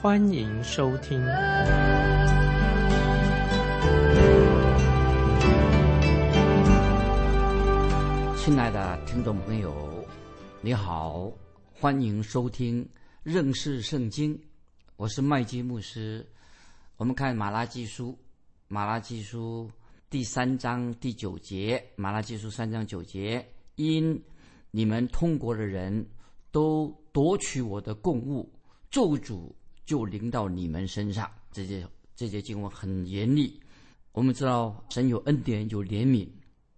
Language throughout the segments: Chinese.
欢迎收听。亲爱的听众朋友，你好，欢迎收听认识圣经。我是麦基牧师。我们看马拉基书，马拉基书第三章第九节，马拉基书三章九节，因你们通国的人都夺取我的供物，咒诅就临到你们身上。这些这些经文很严厉。我们知道神有恩典，有怜悯，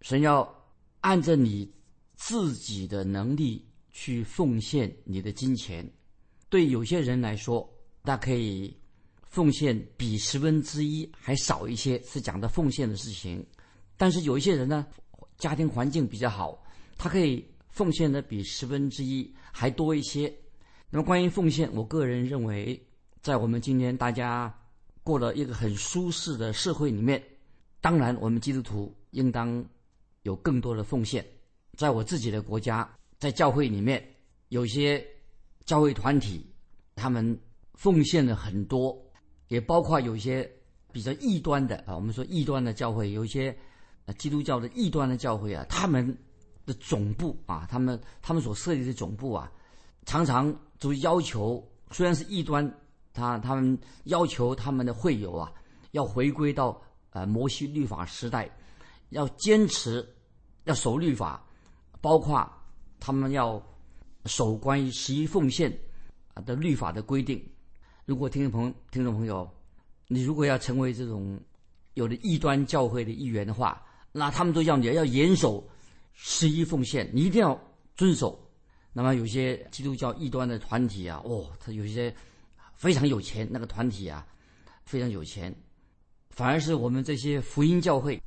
神要。按着你自己的能力去奉献你的金钱，对有些人来说，他可以奉献比十分之一还少一些，是讲的奉献的事情。但是有一些人呢，家庭环境比较好，他可以奉献的比十分之一还多一些。那么关于奉献，我个人认为，在我们今天大家过了一个很舒适的社会里面，当然我们基督徒应当。有更多的奉献，在我自己的国家，在教会里面，有些教会团体，他们奉献了很多，也包括有一些比较异端的啊，我们说异端的教会，有一些基督教的异端的教会啊，他们的总部啊，他们他们所设立的总部啊，常常都要求，虽然是异端，他他们要求他们的会友啊，要回归到呃摩西律法时代。要坚持，要守律法，包括他们要守关于十一奉献啊的律法的规定。如果听众朋听众朋友，你如果要成为这种有的异端教会的一员的话，那他们都要你要严守十一奉献，你一定要遵守。那么有些基督教异端的团体啊，哦，他有些非常有钱，那个团体啊非常有钱，反而是我们这些福音教会。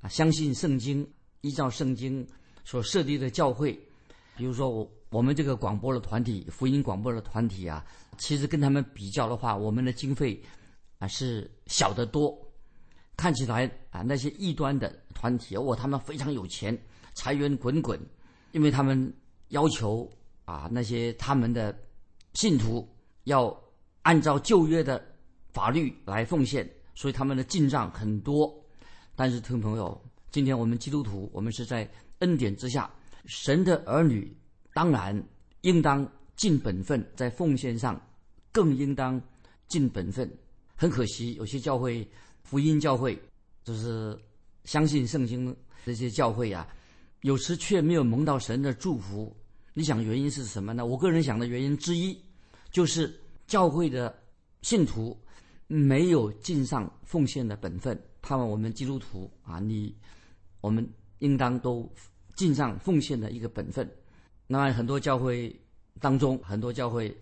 啊，相信圣经，依照圣经所设立的教会，比如说我我们这个广播的团体，福音广播的团体啊，其实跟他们比较的话，我们的经费啊是小得多。看起来啊，那些异端的团体，哦，他们非常有钱，财源滚滚，因为他们要求啊那些他们的信徒要按照旧约的法律来奉献，所以他们的进账很多。但是，听朋友，今天我们基督徒，我们是在恩典之下，神的儿女，当然应当尽本分，在奉献上更应当尽本分。很可惜，有些教会，福音教会，就是相信圣经这些教会啊，有时却没有蒙到神的祝福。你想原因是什么呢？我个人想的原因之一，就是教会的信徒没有尽上奉献的本分。盼望我们基督徒啊，你我们应当都尽上奉献的一个本分。那么很多教会当中，很多教会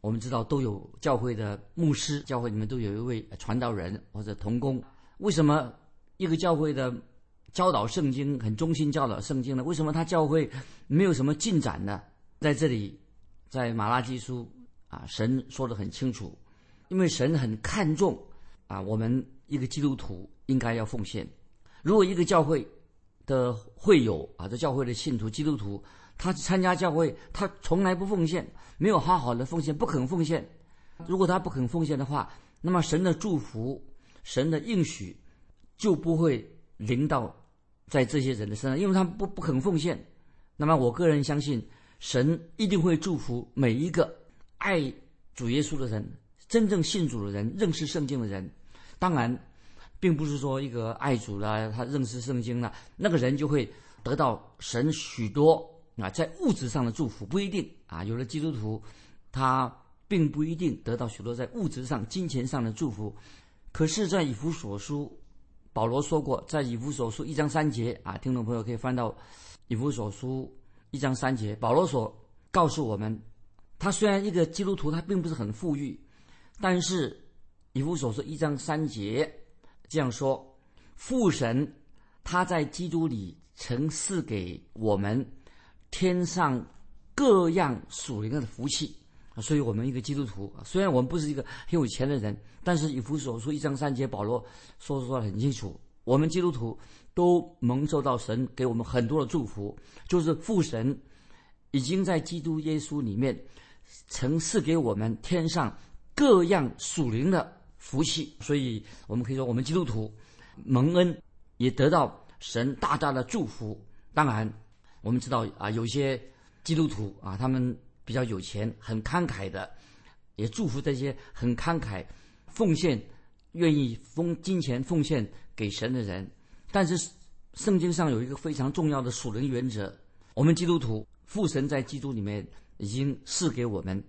我们知道都有教会的牧师，教会里面都有一位传道人或者童工。为什么一个教会的教导圣经很忠心教导圣经呢？为什么他教会没有什么进展呢？在这里，在马拉基书啊，神说的很清楚，因为神很看重啊我们一个基督徒。应该要奉献。如果一个教会的会友啊，这教会的信徒、基督徒，他参加教会，他从来不奉献，没有好好的奉献，不肯奉献。如果他不肯奉献的话，那么神的祝福、神的应许就不会临到在这些人的身上，因为他不不肯奉献。那么我个人相信，神一定会祝福每一个爱主耶稣的人、真正信主的人、认识圣经的人。当然。并不是说一个爱主的，他认识圣经了，那个人就会得到神许多啊，在物质上的祝福不一定啊。有的基督徒，他并不一定得到许多在物质上、金钱上的祝福。可是，在以弗所书，保罗说过，在以弗所书一章三节啊，听众朋友可以翻到以弗所书一章三节，保罗所告诉我们，他虽然一个基督徒，他并不是很富裕，但是以弗所说一章三节这样说：父神他在基督里曾赐给我们天上各样属灵的福气。所以，我们一个基督徒，虽然我们不是一个很有钱的人，但是以弗所书一章三节，保罗说说的很清楚，我们基督徒都蒙受到神给我们很多的祝福，就是父神已经在基督耶稣里面曾赐给我们天上各样属灵的福气。所以，我们可以说，我们基督徒蒙恩也得到神大大的祝福。当然，我们知道啊，有些基督徒啊，他们。比较有钱、很慷慨的，也祝福这些很慷慨、奉献、愿意奉金钱奉献给神的人。但是，圣经上有一个非常重要的属灵原则：我们基督徒父神在基督里面已经赐给我们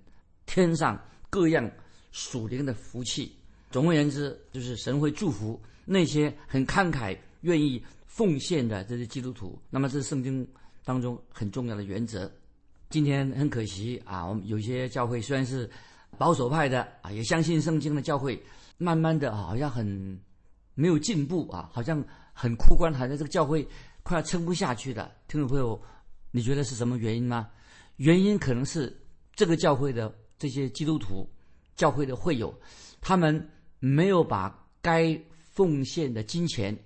天上各样属灵的福气。总而言之，就是神会祝福那些很慷慨、愿意奉献的这些基督徒。那么，这是圣经当中很重要的原则。今天很可惜啊，我们有些教会虽然是保守派的啊，也相信圣经的教会，慢慢的好像很没有进步啊，好像很枯干，好像这个教会快要撑不下去了。听众朋友，你觉得是什么原因吗？原因可能是这个教会的这些基督徒、教会的会友，他们没有把该奉献的金钱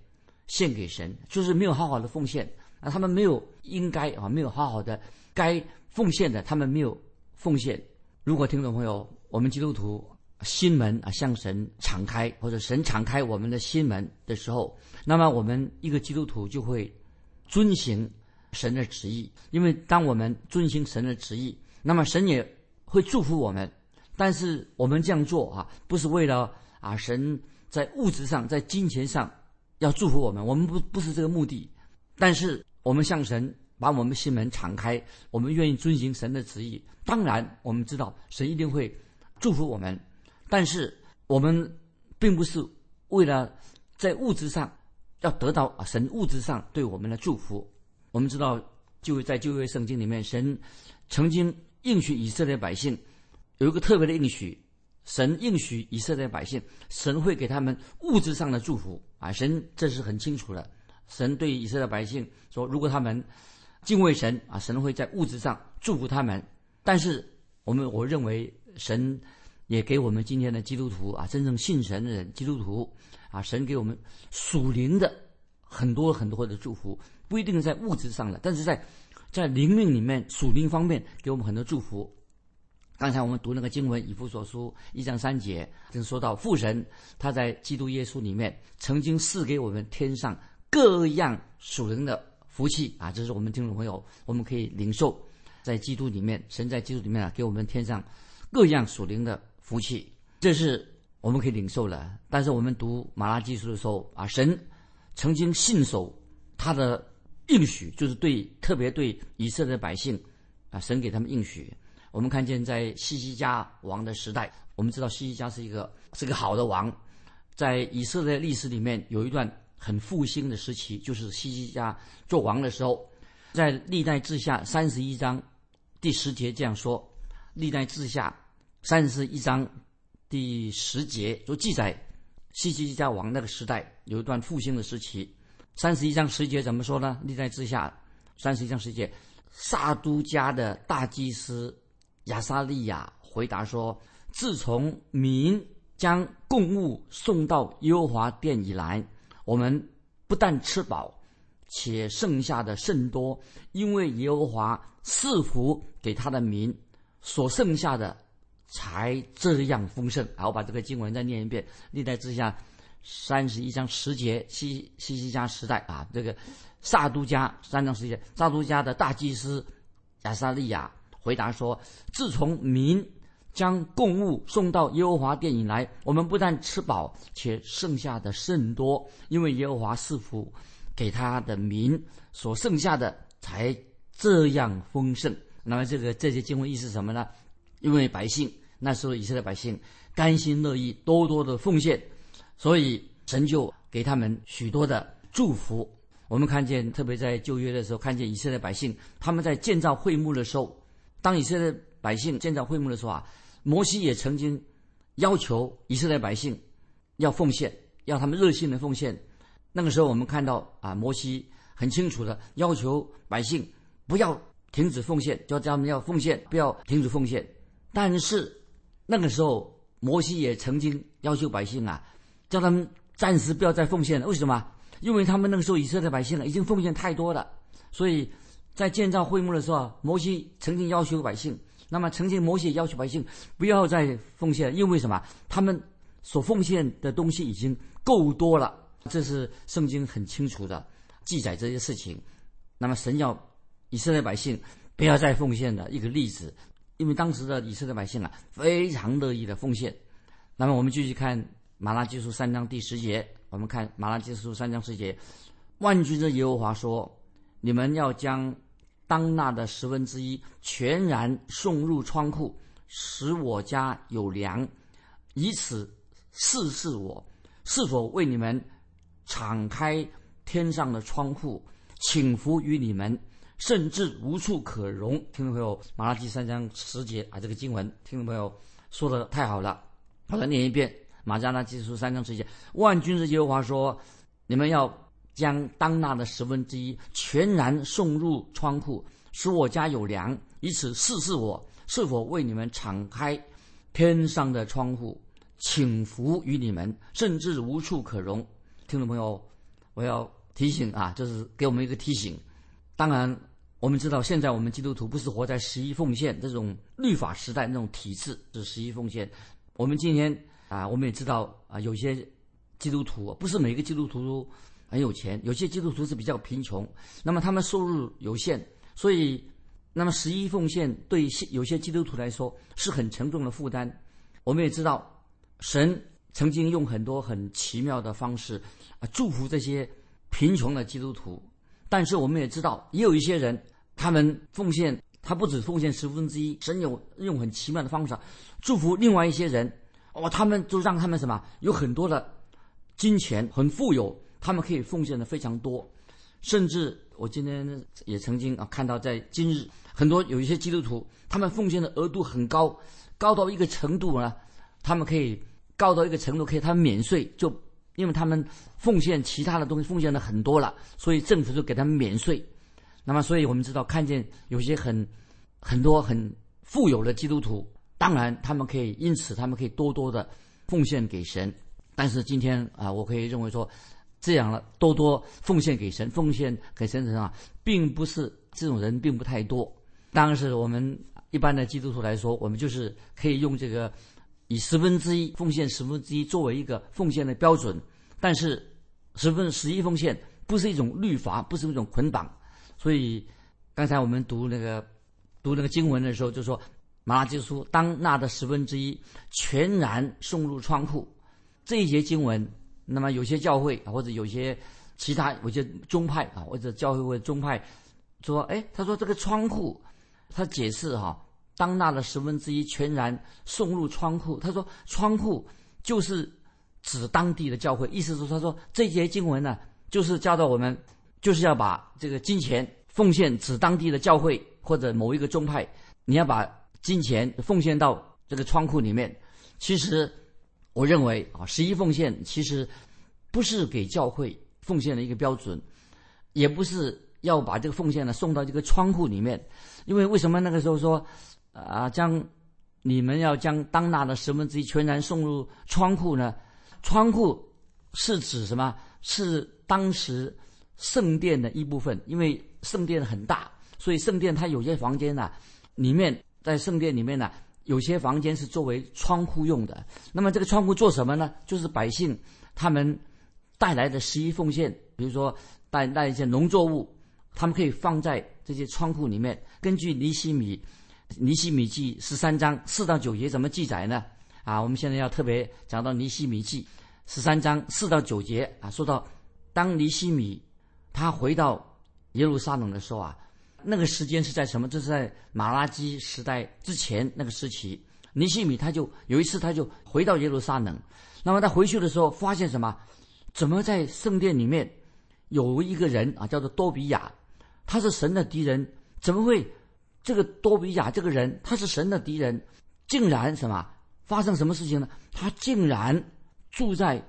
献给神，就是没有好好的奉献啊，他们没有应该啊，没有好好的该。奉献的，他们没有奉献。如果听众朋友，我们基督徒心门啊向神敞开，或者神敞开我们的心门的时候，那么我们一个基督徒就会遵行神的旨意。因为当我们遵行神的旨意，那么神也会祝福我们。但是我们这样做啊，不是为了啊神在物质上、在金钱上要祝福我们，我们不不是这个目的。但是我们向神。把我们心门敞开，我们愿意遵行神的旨意。当然，我们知道神一定会祝福我们，但是我们并不是为了在物质上要得到神物质上对我们的祝福。我们知道，就在旧约圣经里面，神曾经应许以色列百姓有一个特别的应许，神应许以色列百姓，神会给他们物质上的祝福啊！神这是很清楚的，神对以色列百姓说，如果他们敬畏神啊，神会在物质上祝福他们。但是我们我认为神也给我们今天的基督徒啊，真正信神的人，基督徒啊，神给我们属灵的很多很多的祝福，不一定在物质上的，但是在在灵命里面属灵方面给我们很多祝福。刚才我们读那个经文，以弗所书一章三节，就说到父神他在基督耶稣里面曾经赐给我们天上各样属灵的。福气啊，这是我们听众朋友，我们可以领受，在基督里面，神在基督里面啊，给我们天上各样属灵的福气，这是我们可以领受了。但是我们读马拉基书的时候啊，神曾经信守他的应许，就是对特别对以色列百姓啊，神给他们应许。我们看见在西西家王的时代，我们知道西西家是一个是个好的王，在以色列历史里面有一段。很复兴的时期，就是西西家做王的时候，在历代志下三十一章第十节这样说：历代志下三十一章第十节就记载西西家王那个时代有一段复兴的时期。三十一章十节怎么说呢？历代之下三十一章十节，撒都家的大祭司亚撒利亚回答说：自从民将供物送到耶和华殿以来。我们不但吃饱，且剩下的甚多，因为耶和华赐福给他的民，所剩下的才这样丰盛。好，我把这个经文再念一遍：历代之下三十一章十节，西西西家时代啊，这个萨都家三章十节，萨都家的大祭司亚撒利亚回答说：自从民。将供物送到耶和华殿以来，我们不但吃饱，且剩下的甚多，因为耶和华赐福给他的民，所剩下的才这样丰盛。那么，这个这些经文意思什么呢？因为百姓那时候以色列百姓甘心乐意多多的奉献，所以神就给他们许多的祝福。我们看见，特别在旧约的时候，看见以色列百姓他们在建造会幕的时候，当以色列百姓建造会幕的时候啊。摩西也曾经要求以色列百姓要奉献，要他们热心的奉献。那个时候，我们看到啊，摩西很清楚的要求百姓不要停止奉献，叫他们要奉献，不要停止奉献。但是那个时候，摩西也曾经要求百姓啊，叫他们暂时不要再奉献了。为什么？因为他们那个时候以色列百姓啊，已经奉献太多了，所以在建造会幕的时候，摩西曾经要求百姓，那么曾经摩西要求百姓不要再奉献，因为什么？他们所奉献的东西已经够多了。这是圣经很清楚的记载这些事情。那么神要以色列百姓不要再奉献的一个例子，因为当时的以色列百姓啊非常乐意的奉献。那么我们继续看马拉基书三章第十节，我们看马拉基书三章十节，万军之耶和华说：“你们要将当纳的十分之一全然送入仓库，使我家有粮，以此试试我是否为你们。”敞开天上的窗户，请福于你们，甚至无处可容。听众朋友，马拉基三章十节啊，这个经文，听众朋友说的太好了。我再念一遍，马加拉基书三章十节，万军之耶和华说：你们要将当纳的十分之一全然送入仓库，使我家有粮，以此试试我是否为你们敞开天上的窗户，请福于你们，甚至无处可容。听众朋友，我要提醒啊，就是给我们一个提醒。当然，我们知道现在我们基督徒不是活在十一奉献这种律法时代那种体制，是十一奉献。我们今天啊，我们也知道啊，有些基督徒不是每个基督徒都很有钱，有些基督徒是比较贫穷，那么他们收入有限，所以那么十一奉献对有些基督徒来说是很沉重的负担。我们也知道神。曾经用很多很奇妙的方式啊祝福这些贫穷的基督徒，但是我们也知道，也有一些人，他们奉献，他不止奉献十分之一，神有用很奇妙的方式祝福另外一些人，哦，他们就让他们什么有很多的金钱，很富有，他们可以奉献的非常多，甚至我今天也曾经啊看到，在今日很多有一些基督徒，他们奉献的额度很高，高到一个程度呢，他们可以。高到一个程度，可以他们免税，就因为他们奉献其他的东西奉献的很多了，所以政府就给他们免税。那么，所以我们知道，看见有些很很多很富有的基督徒，当然他们可以因此他们可以多多的奉献给神。但是今天啊，我可以认为说，这样了多多奉献给神，奉献给神的人啊，并不是这种人并不太多。当然是我们一般的基督徒来说，我们就是可以用这个。以十分之一奉献十分之一作为一个奉献的标准，但是十分十一奉献不是一种律法，不是一种捆绑。所以刚才我们读那个读那个经文的时候，就说马拉基书当纳的十分之一全然送入仓库。这一节经文，那么有些教会或者有些其他有些宗派啊，或者教会或者宗派说，哎，他说这个仓库，他解释哈。当纳的十分之一全然送入仓库。他说，仓库就是指当地的教会。意思是，他说这节经文呢，就是教导我们，就是要把这个金钱奉献指当地的教会或者某一个宗派。你要把金钱奉献到这个仓库里面。其实，我认为啊，十一奉献其实不是给教会奉献的一个标准，也不是要把这个奉献呢送到这个仓库里面。因为为什么那个时候说？啊，将你们要将当纳的十分之一全然送入仓库呢？仓库是指什么？是当时圣殿的一部分，因为圣殿很大，所以圣殿它有些房间呢，里面在圣殿里面呢，有些房间是作为仓库用的。那么这个仓库做什么呢？就是百姓他们带来的十一奉献，比如说带带一些农作物，他们可以放在这些仓库里面。根据尼西米。尼西米记十三章四到九节怎么记载呢？啊，我们现在要特别讲到尼西米记十三章四到九节啊，说到当尼西米他回到耶路撒冷的时候啊，那个时间是在什么？这是在马拉基时代之前那个时期。尼西米他就有一次他就回到耶路撒冷，那么他回去的时候发现什么？怎么在圣殿里面有一个人啊，叫做多比亚，他是神的敌人，怎么会？这个多比亚这个人，他是神的敌人，竟然什么发生什么事情呢？他竟然住在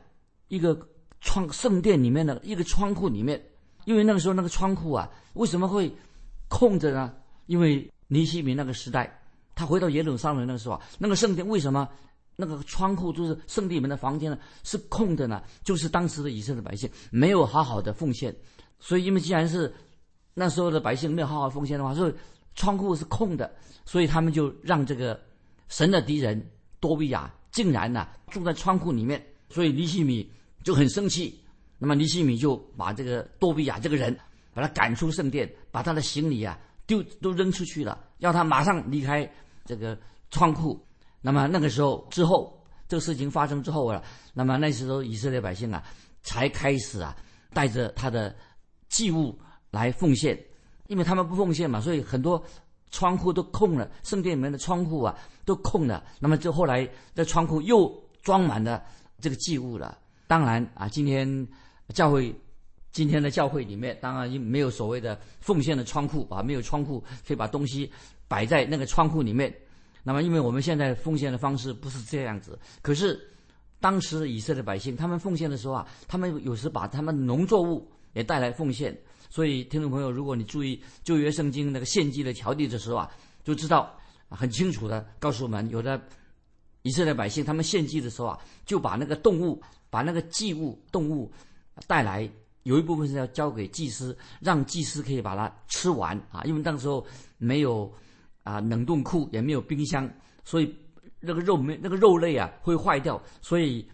一个窗圣殿里面的一个仓库里面，因为那个时候那个仓库啊，为什么会空着呢？因为尼西米那个时代，他回到耶路撒冷那个时候，那个圣殿为什么那个仓库就是圣地里面的房间呢是空的呢？就是当时的以色列百姓没有好好的奉献，所以因为既然是那时候的百姓没有好好奉献的话，所以仓库是空的，所以他们就让这个神的敌人多比亚竟然呢住在仓库里面，所以尼西米就很生气。那么尼西米就把这个多比亚这个人把他赶出圣殿，把他的行李啊丢都扔出去了，要他马上离开这个仓库。那么那个时候之后，这个事情发生之后啊，那么那时候以色列百姓啊才开始啊带着他的祭物来奉献，因为他们不奉献嘛，所以很多仓库都空了，圣殿里面的仓库啊都空了。那么就后来这仓库又装满了这个祭物了。当然啊，今天教会今天的教会里面，当然没有所谓的奉献的仓库啊，没有仓库可以把东西摆在那个仓库里面。那么，因为我们现在奉献的方式不是这样子，可是当时以色列百姓他们奉献的时候啊，他们有时把他们农作物也带来奉献。所以，听众朋友，如果你注意旧约圣经那个献祭的条例的时候啊，就知道很清楚的告诉我们，有的以色列百姓他们献祭的时候啊，就把那个动物。把那个祭物动物带来，有一部分是要交给祭司，让祭司可以把它吃完啊。因为那时候没有啊冷冻库，也没有冰箱，所以那个肉没那个肉类啊会坏掉，所以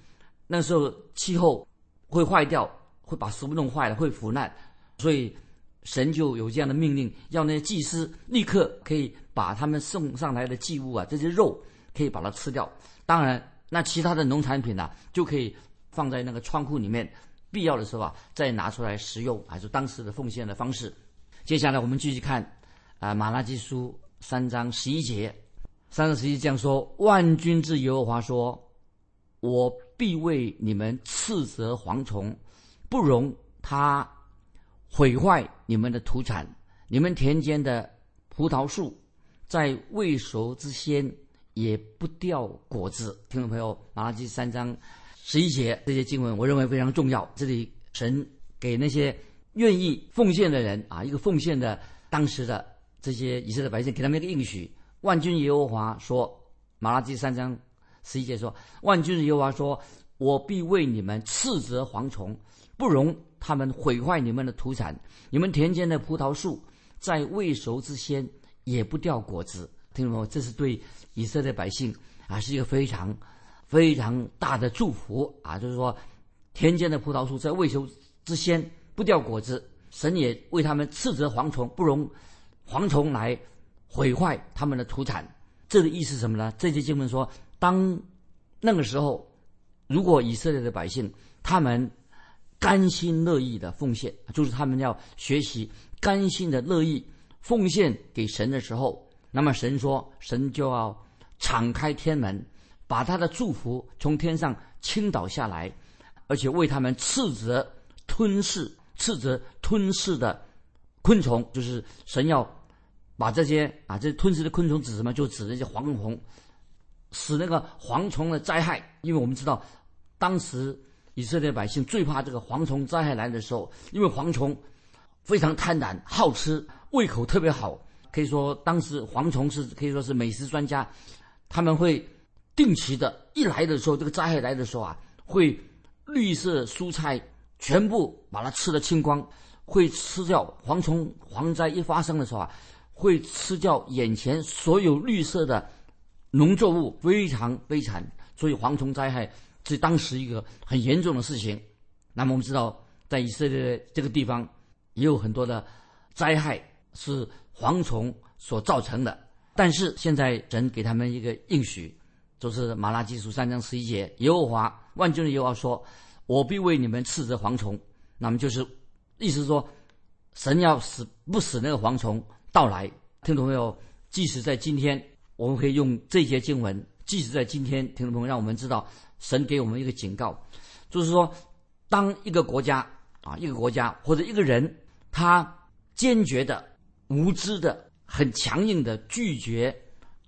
那时候气候会坏掉，会把食物弄坏了，会腐烂。所以神就有这样的命令，要那些祭司立刻可以把他们送上来的祭物啊，这些肉可以把它吃掉。当然，那其他的农产品呢，就可以。放在那个仓库里面，必要的时候啊，再拿出来食用，还是当时的奉献的方式。接下来我们继续看，啊，《马拉基书》三章十一节，三章十一这样说：“万军之耶和华说，我必为你们斥责蝗虫，不容它毁坏你们的土产，你们田间的葡萄树，在未熟之先也不掉果子。”听众朋友，《马拉基三章。十一节这些经文，我认为非常重要。这里神给那些愿意奉献的人啊，一个奉献的当时的这些以色列百姓，给他们一个应许。万军耶和华说：“马拉基三章十一节说，万军耶和华说，我必为你们斥责蝗虫，不容他们毁坏你们的土产。你们田间的葡萄树，在未熟之先也不掉果子。听懂吗？这是对以色列百姓啊，是一个非常。”非常大的祝福啊！就是说，田间的葡萄树在未熟之先不掉果子，神也为他们斥责蝗虫，不容蝗虫来毁坏他们的土产。这个意思什么呢？这节经文说，当那个时候，如果以色列的百姓他们甘心乐意的奉献，就是他们要学习甘心的乐意奉献给神的时候，那么神说，神就要敞开天门。把他的祝福从天上倾倒下来，而且为他们斥责吞噬、斥责吞噬的昆虫，就是神要把这些啊，这吞噬的昆虫指什么？就指那些蝗虫，使那个蝗虫的灾害。因为我们知道，当时以色列百姓最怕这个蝗虫灾害来的时候，因为蝗虫非常贪婪、好吃，胃口特别好，可以说当时蝗虫是可以说是美食专家，他们会。定期的，一来的时候，这个灾害来的时候啊，会绿色蔬菜全部把它吃的清光，会吃掉蝗虫蝗灾一发生的时候啊，会吃掉眼前所有绿色的农作物，非常悲惨。所以蝗虫灾害是当时一个很严重的事情。那么我们知道，在以色列这个地方也有很多的灾害是蝗虫所造成的，但是现在神给他们一个应许。就是马拉基书三章十一节，耶和华万军的耶和华说：“我必为你们斥责蝗虫。”那么就是意思说，神要使不使那个蝗虫到来。听众朋友，即使在今天，我们可以用这些经文，即使在今天，听众朋友，让我们知道神给我们一个警告，就是说，当一个国家啊，一个国家或者一个人，他坚决的、无知的、很强硬的拒绝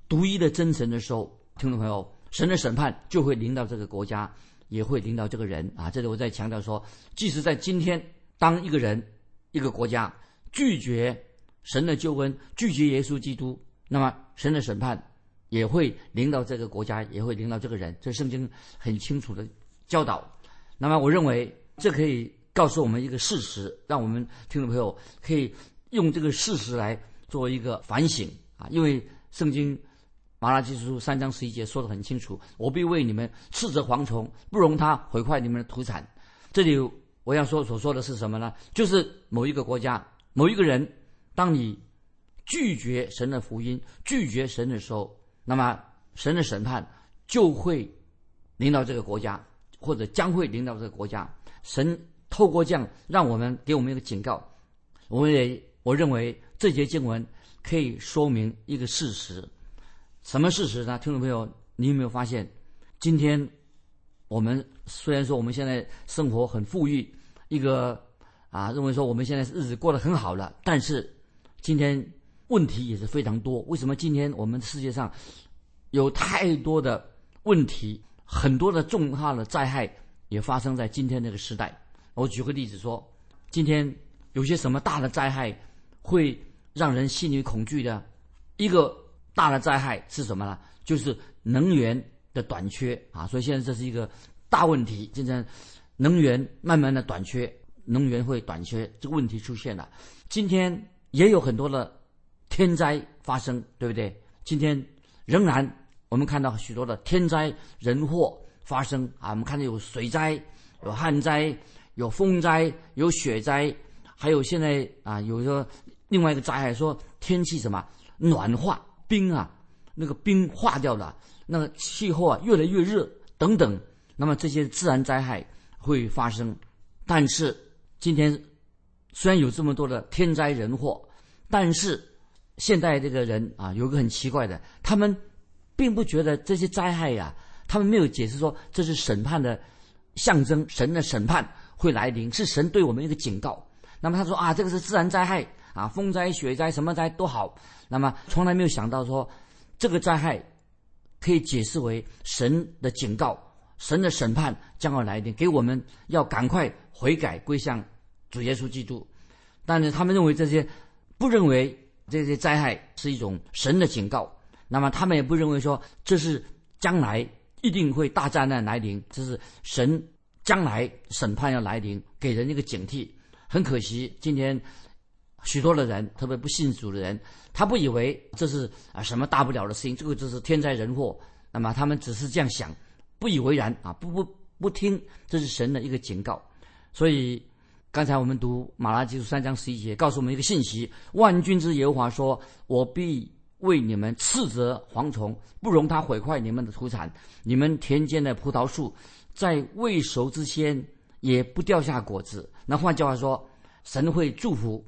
独一的真神的时候。听众朋友，神的审判就会临到这个国家，也会领导这个人啊。这里我在强调说，即使在今天，当一个人、一个国家拒绝神的救恩，拒绝耶稣基督，那么神的审判也会领导这个国家，也会领导这个人。这圣经很清楚的教导。那么，我认为这可以告诉我们一个事实，让我们听众朋友可以用这个事实来做一个反省啊。因为圣经马拉基书三章十一节说的很清楚：“我必为你们斥责蝗虫，不容它毁坏你们的土产。”这里我要说所说的是什么呢？就是某一个国家、某一个人，当你拒绝神的福音、拒绝神的时候，那么神的审判就会领导这个国家。或者将会领导这个国家，神透过这样让我们给我们一个警告。我们也我认为这节经文可以说明一个事实，什么事实呢？听众朋友，你有没有发现，今天我们虽然说我们现在生活很富裕，一个啊认为说我们现在日子过得很好了，但是今天问题也是非常多。为什么今天我们世界上有太多的问题？很多的重大的灾害也发生在今天这个时代。我举个例子说，今天有些什么大的灾害会让人心里恐惧的？一个大的灾害是什么呢？就是能源的短缺啊！所以现在这是一个大问题。现在能源慢慢的短缺，能源会短缺，这个问题出现了。今天也有很多的天灾发生，对不对？今天仍然。我们看到许多的天灾人祸发生啊！我们看到有水灾、有旱灾、有风灾、有雪灾，还有现在啊，有一个另外一个灾害，说天气什么暖化，冰啊，那个冰化掉了，那个气候啊越来越热等等。那么这些自然灾害会发生，但是今天虽然有这么多的天灾人祸，但是现代这个人啊，有个很奇怪的，他们。并不觉得这些灾害呀，他们没有解释说这是审判的象征，神的审判会来临，是神对我们一个警告。那么他说啊，这个是自然灾害啊，风灾、雪灾什么灾都好。那么从来没有想到说，这个灾害可以解释为神的警告，神的审判将要来临，给我们要赶快悔改归向主耶稣基督。但是他们认为这些不认为这些灾害是一种神的警告。那么他们也不认为说这是将来一定会大灾难来临，这是神将来审判要来临，给人一个警惕。很可惜，今天许多的人，特别不信主的人，他不以为这是啊什么大不了的事情，这个就是天灾人祸。那么他们只是这样想，不以为然啊，不不不听，这是神的一个警告。所以刚才我们读马拉基书三章十一节，告诉我们一个信息：万军之耶和华说：“我必。”为你们斥责蝗虫，不容它毁坏你们的土产。你们田间的葡萄树，在未熟之前也不掉下果子。那换句话说，神会祝福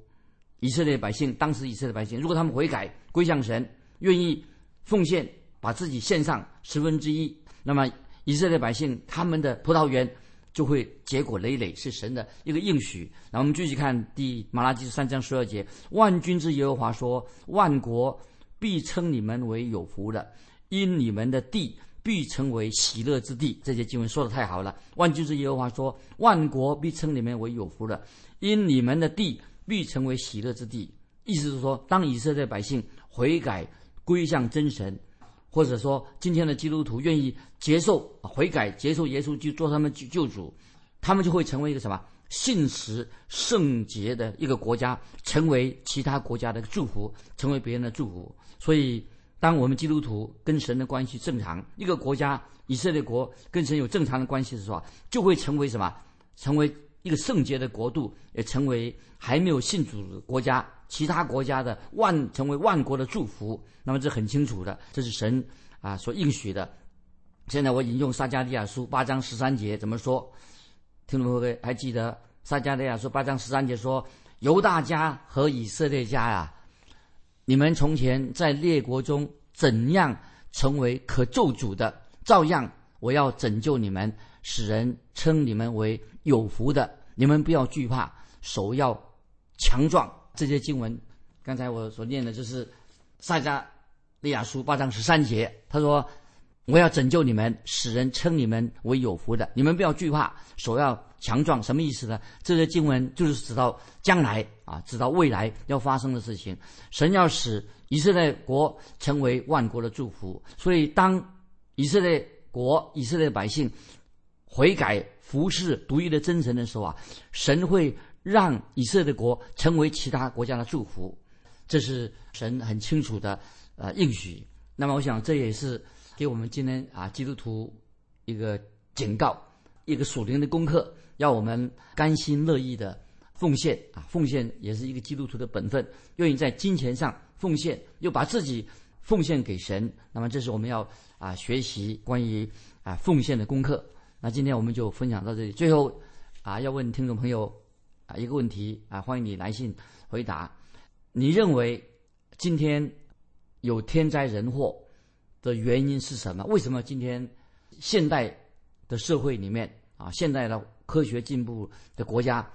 以色列百姓。当时以色列百姓，如果他们悔改归向神，愿意奉献，把自己献上十分之一，那么以色列百姓他们的葡萄园就会结果累累，是神的一个应许。然后我们继续看第马拉基三章十二节：万军之耶和华说，万国。必称你们为有福的，因你们的地必成为喜乐之地。这些经文说的太好了。万军之耶和华说：“万国必称你们为有福的，因你们的地必成为喜乐之地。”意思是说，当以色列百姓悔改归向真神，或者说今天的基督徒愿意接受悔改、接受耶稣就做他们救救主，他们就会成为一个什么？信实圣洁的一个国家，成为其他国家的祝福，成为别人的祝福。所以，当我们基督徒跟神的关系正常，一个国家以色列国跟神有正常的关系的时候，就会成为什么？成为一个圣洁的国度，也成为还没有信主的国家，其他国家的万成为万国的祝福。那么这很清楚的，这是神啊所应许的。现在我引用撒迦利亚书八章十三节怎么说？听众各位还记得撒迦利亚书八章十三节说：“犹大家和以色列家呀，你们从前在列国中怎样成为可咒诅的，照样我要拯救你们，使人称你们为有福的。你们不要惧怕，手要强壮。”这些经文，刚才我所念的就是撒迦利亚书八章十三节。他说：“我要拯救你们，使人称你们为有福的。你们不要惧怕，手要强壮。什么意思呢？这些经文就是指到将来啊，指到未来要发生的事情。神要使以色列国成为万国的祝福。所以，当以色列国、以色列百姓悔改、服侍独一的真神的时候啊，神会让以色列国成为其他国家的祝福。这是神很清楚的呃应许。那么，我想这也是给我们今天啊基督徒一个警告，一个属灵的功课，要我们甘心乐意的奉献啊，奉献也是一个基督徒的本分，愿意在金钱上奉献，又把自己奉献给神。那么，这是我们要啊学习关于啊奉献的功课。那今天我们就分享到这里。最后啊，要问听众朋友啊一个问题啊，欢迎你来信回答。你认为今天有天灾人祸的原因是什么？为什么今天现代的社会里面啊，现代的科学进步的国家，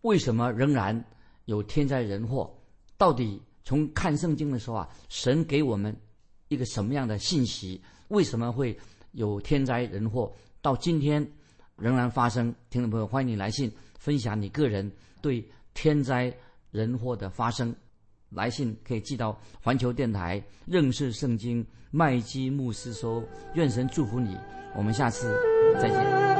为什么仍然有天灾人祸？到底从看圣经的时候啊，神给我们一个什么样的信息？为什么会有天灾人祸？到今天仍然发生？听众朋友，欢迎你来信分享你个人对天灾人祸的发生。来信可以寄到环球电台认识圣经麦基牧师收，愿神祝福你，我们下次再见。